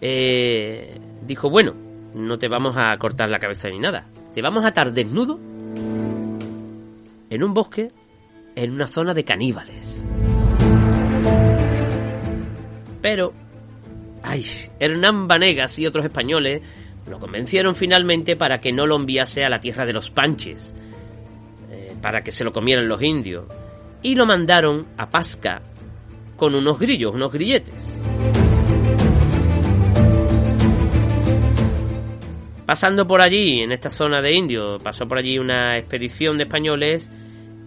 eh, dijo, bueno, no te vamos a cortar la cabeza ni nada, te vamos a atar desnudo en un bosque, en una zona de caníbales. Pero, ay, Hernán Vanegas y otros españoles lo convencieron finalmente para que no lo enviase a la tierra de los Panches, para que se lo comieran los indios, y lo mandaron a Pasca con unos grillos, unos grilletes. Pasando por allí, en esta zona de indios, pasó por allí una expedición de españoles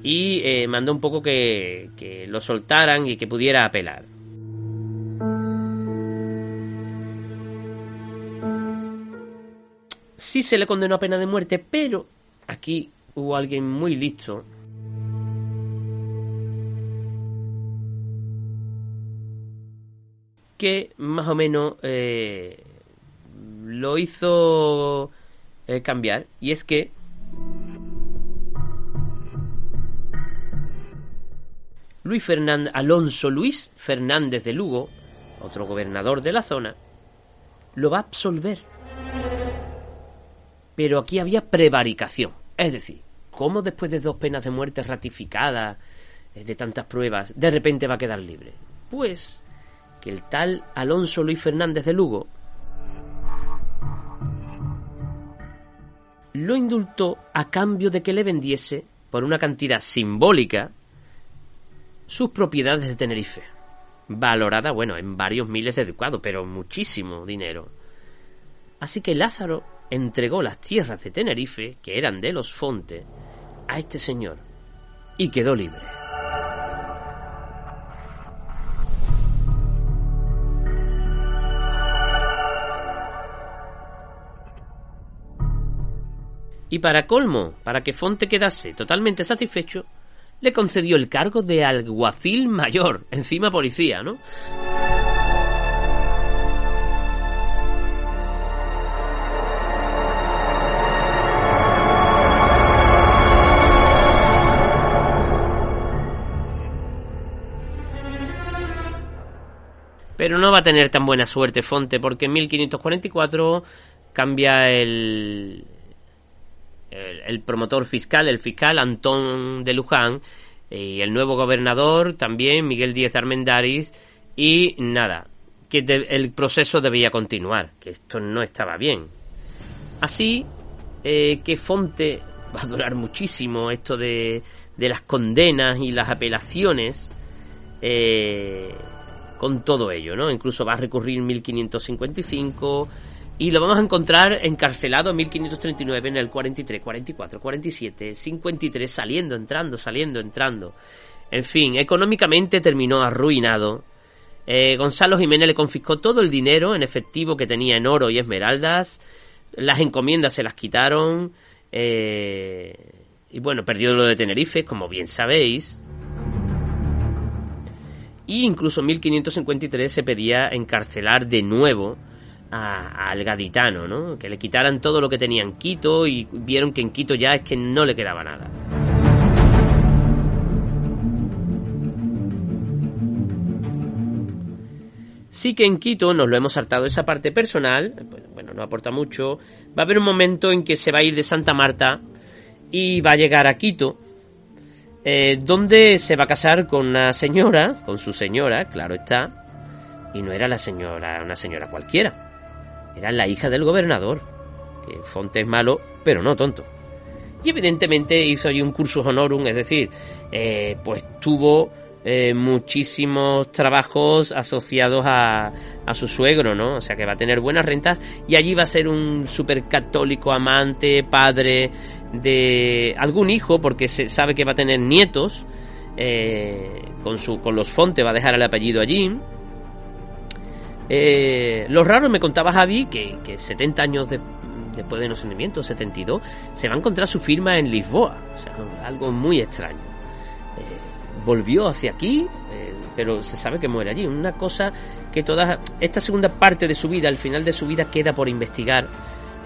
y eh, mandó un poco que, que lo soltaran y que pudiera apelar. sí se le condenó a pena de muerte, pero aquí hubo alguien muy listo que más o menos eh, lo hizo eh, cambiar y es que Luis Fernández, Alonso Luis Fernández de Lugo, otro gobernador de la zona, lo va a absolver pero aquí había prevaricación. Es decir, ¿cómo después de dos penas de muerte ratificadas, eh, de tantas pruebas, de repente va a quedar libre? Pues que el tal Alonso Luis Fernández de Lugo lo indultó a cambio de que le vendiese, por una cantidad simbólica, sus propiedades de Tenerife, valorada, bueno, en varios miles de ducados, pero muchísimo dinero. Así que Lázaro entregó las tierras de Tenerife, que eran de los Fonte, a este señor y quedó libre. Y para colmo, para que Fonte quedase totalmente satisfecho, le concedió el cargo de alguacil mayor, encima policía, ¿no? Pero no va a tener tan buena suerte Fonte porque en 1544 cambia el, el, promotor fiscal, el fiscal Antón de Luján y el nuevo gobernador también, Miguel Díez Armendáriz y nada, que el proceso debía continuar, que esto no estaba bien. Así eh, que Fonte <laughs> va a durar muchísimo esto de, de las condenas y las apelaciones. Eh, con todo ello, ¿no? Incluso va a recurrir en 1555 y lo vamos a encontrar encarcelado en 1539, en el 43, 44, 47, 53, saliendo, entrando, saliendo, entrando. En fin, económicamente terminó arruinado. Eh, Gonzalo Jiménez le confiscó todo el dinero en efectivo que tenía en oro y esmeraldas. Las encomiendas se las quitaron. Eh, y bueno, perdió lo de Tenerife, como bien sabéis. Y incluso en 1553 se pedía encarcelar de nuevo al gaditano, ¿no? Que le quitaran todo lo que tenía en Quito y vieron que en Quito ya es que no le quedaba nada. Sí que en Quito nos lo hemos saltado esa parte personal, pues, bueno, no aporta mucho. Va a haber un momento en que se va a ir de Santa Marta y va a llegar a Quito eh, donde se va a casar con una señora, con su señora, claro está, y no era la señora, una señora cualquiera, era la hija del gobernador, que Fonte es malo, pero no tonto. Y evidentemente hizo allí un cursus honorum, es decir, eh, pues tuvo eh, muchísimos trabajos asociados a, a, su suegro, ¿no? O sea que va a tener buenas rentas y allí va a ser un super católico amante, padre, de algún hijo, porque se sabe que va a tener nietos, eh, con, su, con los fontes va a dejar el apellido allí. Eh, lo raro, me contaba Javi, que, que 70 años después de nacimiento, 72, se va a encontrar su firma en Lisboa. O sea, algo muy extraño. Eh, volvió hacia aquí, pero se sabe que muere allí. Una cosa que toda esta segunda parte de su vida, al final de su vida, queda por investigar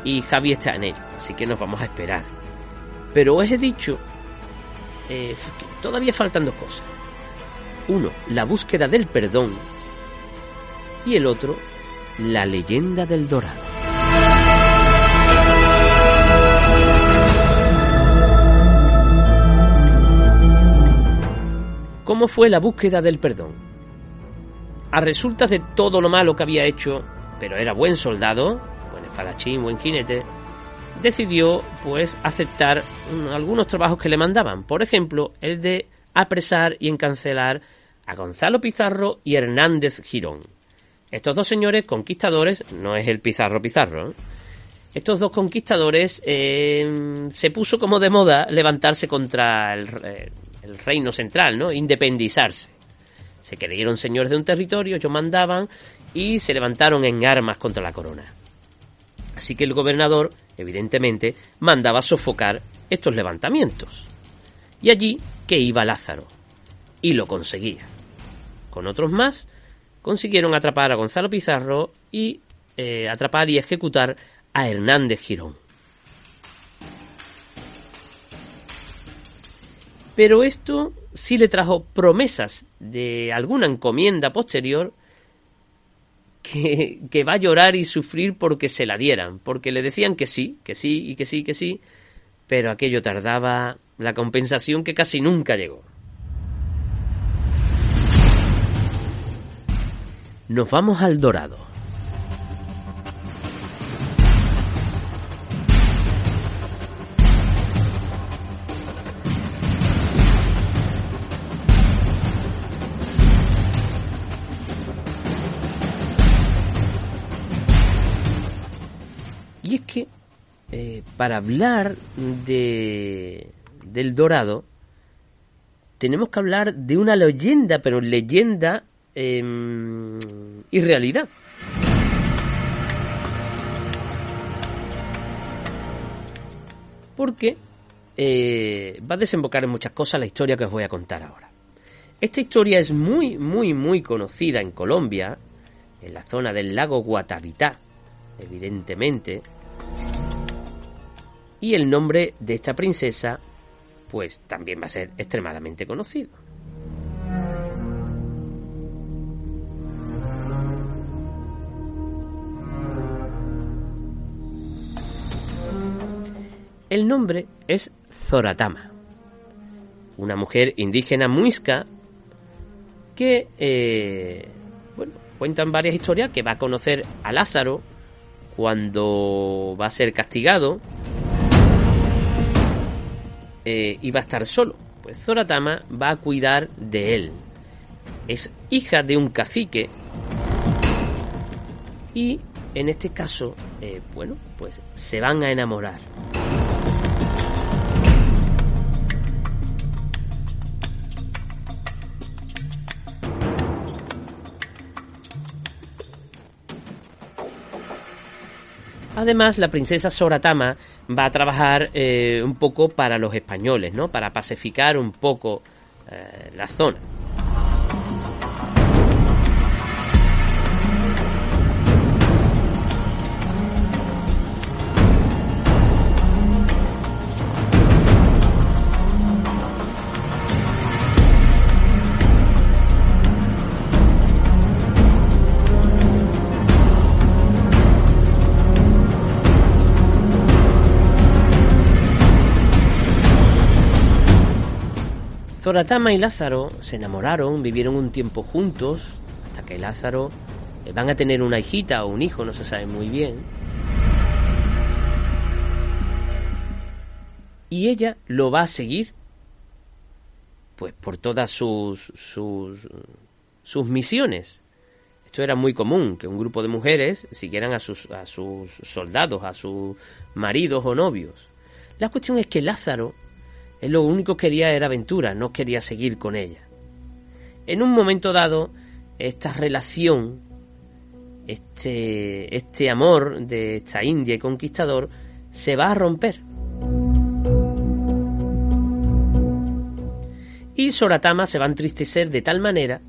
y Javi está en ello. Así que nos vamos a esperar. Pero os he dicho, eh, todavía faltan dos cosas. Uno, la búsqueda del perdón. Y el otro, la leyenda del dorado. ¿Cómo fue la búsqueda del perdón? A resultas de todo lo malo que había hecho, pero era buen soldado, buen espadachín, buen jinete, decidió pues aceptar algunos trabajos que le mandaban. Por ejemplo, el de apresar y encancelar a Gonzalo Pizarro y Hernández Girón. Estos dos señores conquistadores, no es el Pizarro Pizarro, ¿eh? estos dos conquistadores eh, se puso como de moda levantarse contra el, eh, el, reino central, ¿no? Independizarse. Se creyeron señores de un territorio, ellos mandaban y se levantaron en armas contra la corona. Así que el gobernador, evidentemente, mandaba sofocar estos levantamientos. Y allí que iba Lázaro. Y lo conseguía. Con otros más, consiguieron atrapar a Gonzalo Pizarro y eh, atrapar y ejecutar a Hernández Girón. Pero esto sí le trajo promesas de alguna encomienda posterior que, va a llorar y sufrir porque se la dieran, porque le decían que sí, que sí y que sí, que sí, pero aquello tardaba la compensación que casi nunca llegó. Nos vamos al Dorado. Para hablar de, del Dorado tenemos que hablar de una leyenda, pero leyenda em, y realidad. Porque eh, va a desembocar en muchas cosas la historia que os voy a contar ahora. Esta historia es muy, muy, muy conocida en Colombia, en la zona del lago Guatavita, evidentemente, y el nombre de esta princesa, pues también va a ser extremadamente conocido. El nombre es Zoratama, una mujer indígena muisca que, eh, bueno, cuentan varias historias que va a conocer a Lázaro cuando va a ser castigado eh, y va a estar solo. Pues Zoratama va a cuidar de él. Es hija de un cacique y en este caso, eh, bueno, pues se van a enamorar. Además, la princesa Soratama va a trabajar eh, un poco para los españoles, ¿no? Para pacificar un poco eh, la zona. Zoratama y Lázaro se enamoraron, vivieron un tiempo juntos, hasta que Lázaro eh, van a tener una hijita o un hijo, no se sabe muy bien. Y ella lo va a seguir, pues por todas sus, sus, sus misiones. Esto era muy común, que un grupo de mujeres siguieran a sus, a sus soldados, a sus maridos o novios. La cuestión es que Lázaro Él lo único que quería era aventura, no quería seguir con ella. En un momento dado, esta relación, este, este amor de esta India y conquistador, se va a romper. Y Soratama se va a entristecer de tal manera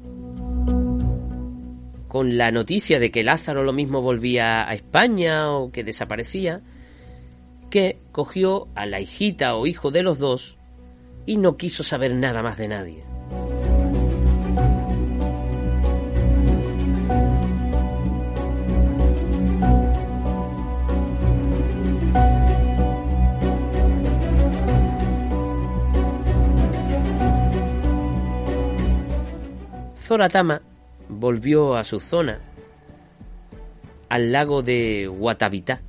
con la noticia de que Lázaro lo mismo volvía a España o que desaparecía, que cogió a la hijita o hijo de los dos y no quiso saber nada más de nadie. Zoratama volvió a su zona, al lago de Guatavita.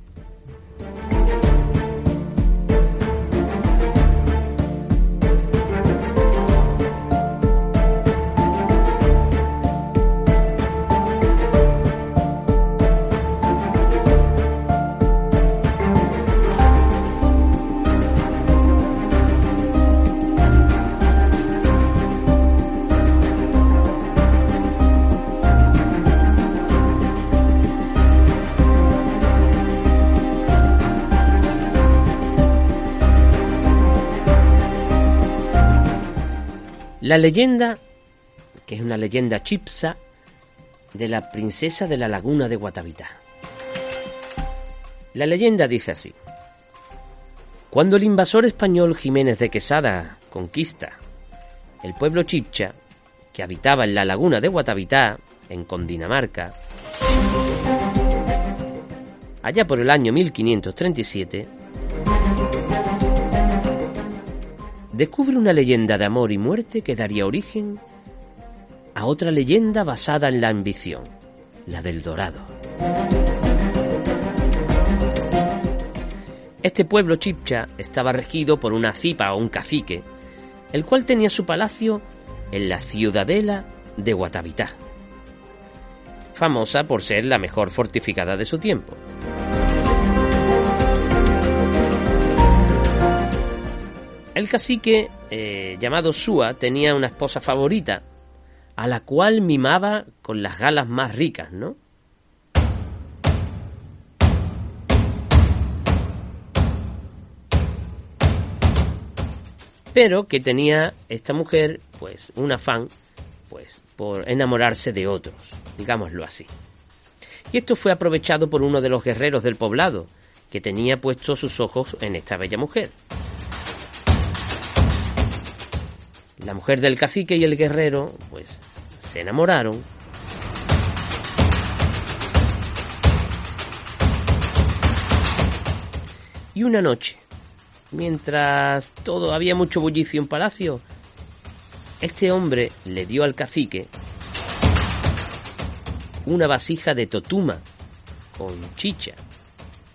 La leyenda, que es una leyenda chipsa, de la princesa de la laguna de Guatavita. La leyenda dice así. Cuando el invasor español Jiménez de Quesada conquista el pueblo chipcha, que habitaba en la laguna de Guatavita, en Condinamarca, allá por el año 1537, descubre una leyenda de amor y muerte que daría origen a otra leyenda basada en la ambición, la del Dorado. Este pueblo chipcha estaba regido por una cipa o un cacique, el cual tenía su palacio en la ciudadela de Guatavita, famosa por ser la mejor fortificada de su tiempo. El cacique, eh, llamado Sua, tenía una esposa favorita, a la cual mimaba con las galas más ricas, ¿no? Pero que tenía esta mujer, pues, un afán, pues, por enamorarse de otros, digámoslo así. Y esto fue aprovechado por uno de los guerreros del poblado, que tenía puestos sus ojos en esta bella mujer. La mujer del cacique y el guerrero, pues, se enamoraron. Y una noche, mientras todo había mucho bullicio en palacio, este hombre le dio al cacique una vasija de totuma con chicha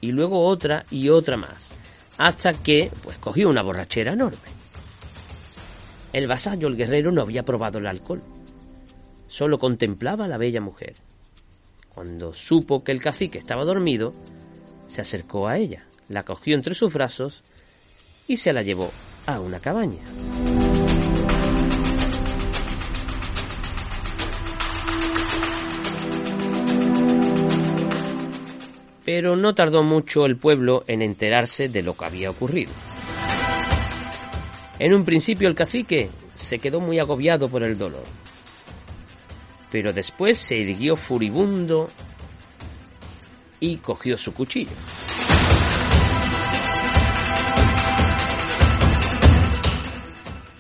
y luego otra y otra más, hasta que pues cogió una borrachera enorme. El vasallo, el guerrero, no había probado el alcohol. Solo contemplaba a la bella mujer. Cuando supo que el cacique estaba dormido, se acercó a ella, la cogió entre sus brazos y se la llevó a una cabaña. Pero no tardó mucho el pueblo en enterarse de lo que había ocurrido. En un principio el cacique se quedó muy agobiado por el dolor, pero después se irguió furibundo y cogió su cuchillo.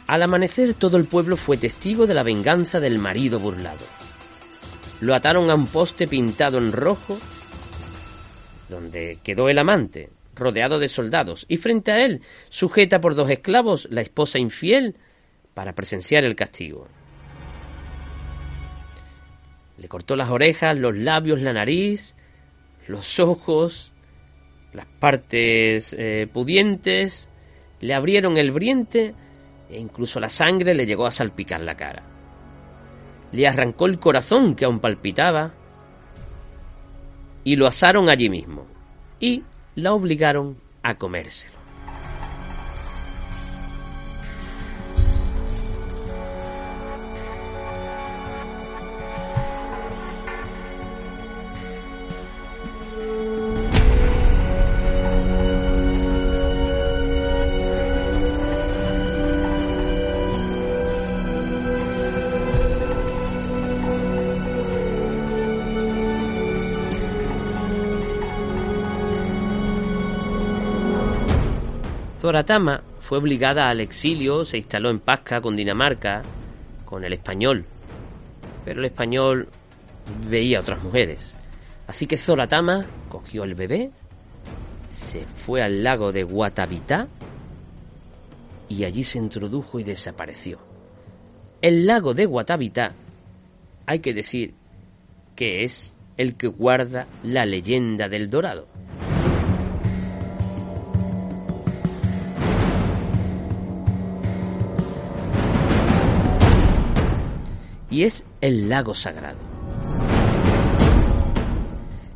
Al amanecer todo el pueblo fue testigo de la venganza del marido burlado. Lo ataron a un poste pintado en rojo, donde quedó el amante, rodeado de soldados, y frente a él, sujeta por dos esclavos, la esposa infiel, para presenciar el castigo. Le cortó las orejas, los labios, la nariz, los ojos, las partes eh, pudientes, le abrieron el briente e incluso la sangre le llegó a salpicar la cara. Le arrancó el corazón que aún palpitaba y lo asaron allí mismo. Y la obligaron a comérselo. Zoratama fue obligada al exilio, se instaló en Pasca con Dinamarca, con el español. Pero el español veía otras mujeres. Así que Zoratama cogió el bebé, se fue al lago de Guatavita y allí se introdujo y desapareció. El lago de Guatavita, hay que decir que es el que guarda la leyenda del Dorado. Y es el lago sagrado.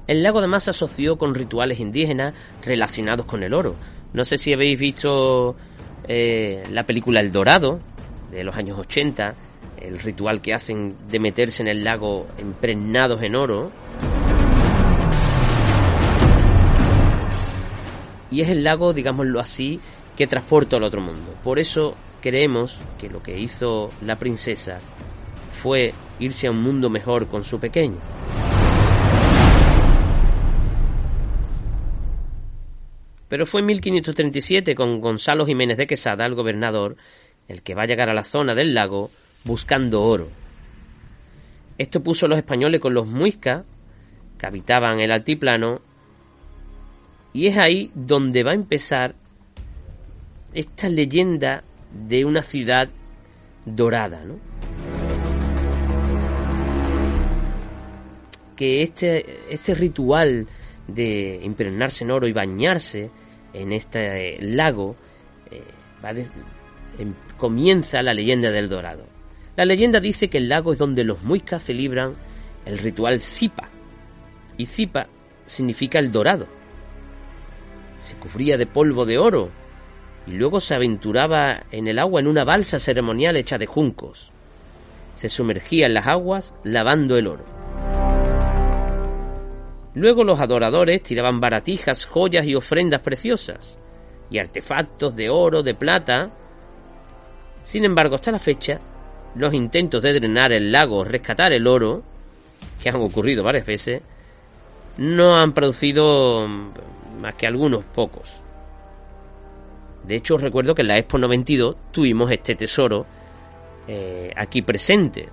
El lago además se asoció con rituales indígenas relacionados con el oro. No sé si habéis visto eh, la película El Dorado, de los años 80, el ritual que hacen de meterse en el lago impregnados en oro. Y es el lago, digámoslo así, que transporta al otro mundo. Por eso creemos que lo que hizo la princesa fue irse a un mundo mejor con su pequeño. Pero fue en 1537 con Gonzalo Jiménez de Quesada, el gobernador, el que va a llegar a la zona del lago buscando oro. Esto puso a los españoles con los muiscas, que habitaban el altiplano, y es ahí donde va a empezar esta leyenda de una ciudad dorada, ¿no? Que este, este ritual de impregnarse en oro y bañarse en este lago, eh, em, comienza la leyenda del Dorado. La leyenda dice que el lago es donde los muiscas celebran el ritual Zipa, y Zipa significa el dorado. Se cubría de polvo de oro y luego se aventuraba en el agua en una balsa ceremonial hecha de juncos. Se sumergía en las aguas lavando el oro. Luego los adoradores tiraban baratijas, joyas y ofrendas preciosas, y artefactos de oro, de plata. Sin embargo, hasta la fecha, los intentos de drenar el lago, rescatar el oro, que han ocurrido varias veces, no han producido más que algunos pocos. De hecho, os recuerdo que en la Expo 92 tuvimos este tesoro eh, aquí presente.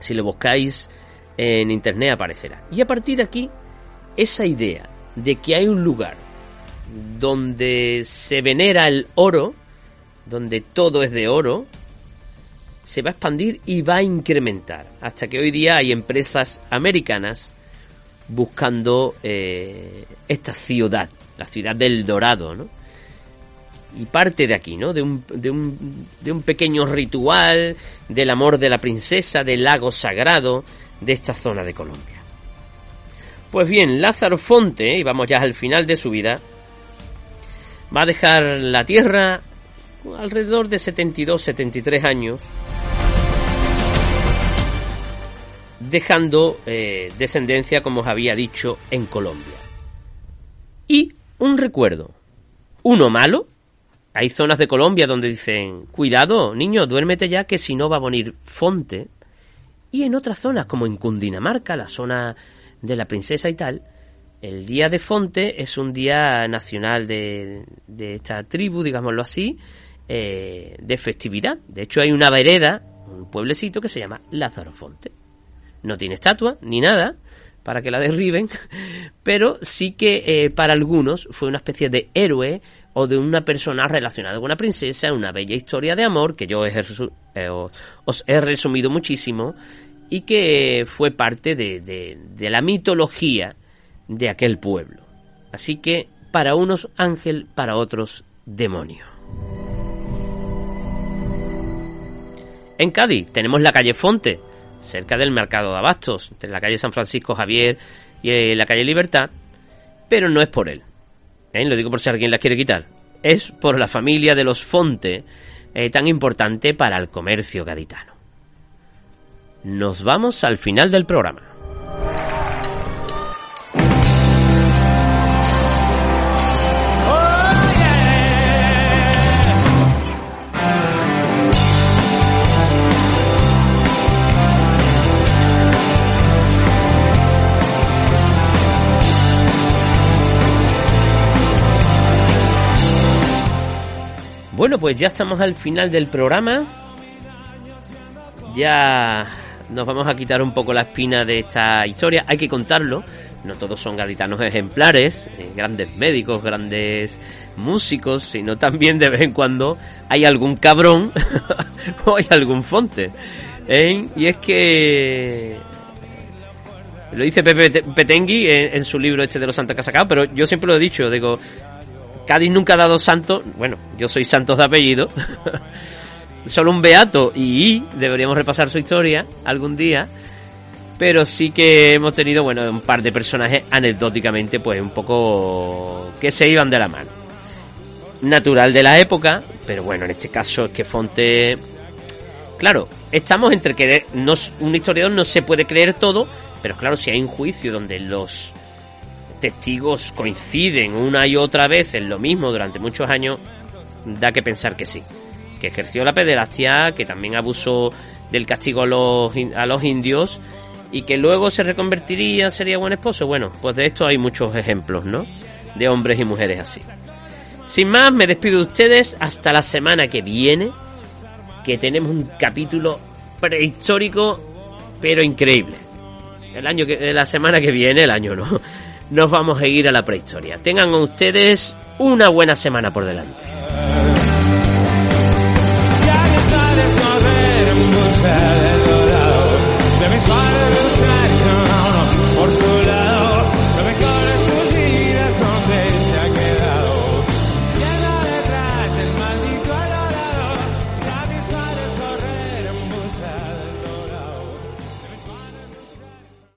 Si lo buscáis en internet aparecerá. Y a partir de aquí esa idea de que hay un lugar donde se venera el oro, donde todo es de oro, se va a expandir y va a incrementar. Hasta que hoy día hay empresas americanas buscando eh, esta ciudad, la ciudad del Dorado, ¿no? Y parte de aquí, ¿no? De un, pequeño ritual del amor de la princesa, del lago sagrado de esta zona de Colombia. Pues bien, Lázaro Fonte, y vamos ya al final de su vida, va a dejar la Tierra alrededor de 72-73 años, dejando eh, descendencia, como os había dicho, en Colombia. Y un recuerdo, uno malo, hay zonas de Colombia donde dicen, cuidado, niño, duérmete ya que si no va a venir Fonte. Y en otras zonas, como en Cundinamarca, la zona de la princesa y tal, el día de Fonte es un día nacional de, de esta tribu, digámoslo así, eh, de festividad. De hecho, hay una vereda, un pueblecito que se llama Lázaro Fonte. No tiene estatua ni nada para que la derriben, <laughs> pero sí que eh, para algunos fue una especie de héroe o de una persona relacionada con una princesa, una bella historia de amor que yo eh, os he resumido muchísimo y que fue parte de, la mitología de aquel pueblo. Así que para unos ángel, para otros demonio. En Cádiz tenemos la calle Fonte, cerca del mercado de Abastos, entre la calle San Francisco Javier y eh, la calle Libertad, pero no es por él. ¿eh? Lo digo por si alguien la quiere quitar. Es por la familia de los Fonte, eh, tan importante para el comercio gaditano nos vamos al final del programa. Bueno, pues ya estamos al final del programa. Ya nos vamos a quitar un poco la espina de esta historia. Hay que contarlo. No todos son gaditanos ejemplares, eh, grandes médicos, grandes músicos, sino también de vez en cuando hay algún cabrón <laughs> o hay algún fonte. ¿eh? Y es que lo dice Pepe Petengui en, su libro este de los santos que ha sacado, pero yo siempre lo he dicho, digo, Cádiz nunca ha dado santos, bueno, yo soy santos de apellido, <laughs> solo un beato y deberíamos repasar su historia algún día, pero sí que hemos tenido, bueno, un par de personajes anecdóticamente, pues un poco que se iban de la mano. Natural de la época, pero bueno, en este caso es que Fonte Claro, estamos entre que un historiador no se puede creer todo, pero claro, si hay un juicio donde los testigos coinciden una y otra vez en lo mismo durante muchos años, da que pensar que sí. Ejerció la pederastia, que también abusó del castigo a los, a los indios y que luego se reconvertiría, sería buen esposo. Bueno, pues de esto hay muchos ejemplos, ¿no? De hombres y mujeres así. Sin más, me despido de ustedes hasta la semana que viene que tenemos un capítulo prehistórico, pero increíble. El año que, la semana que viene, el año no, nos vamos a ir a la prehistoria. Tengan ustedes una buena semana por delante. Yeah.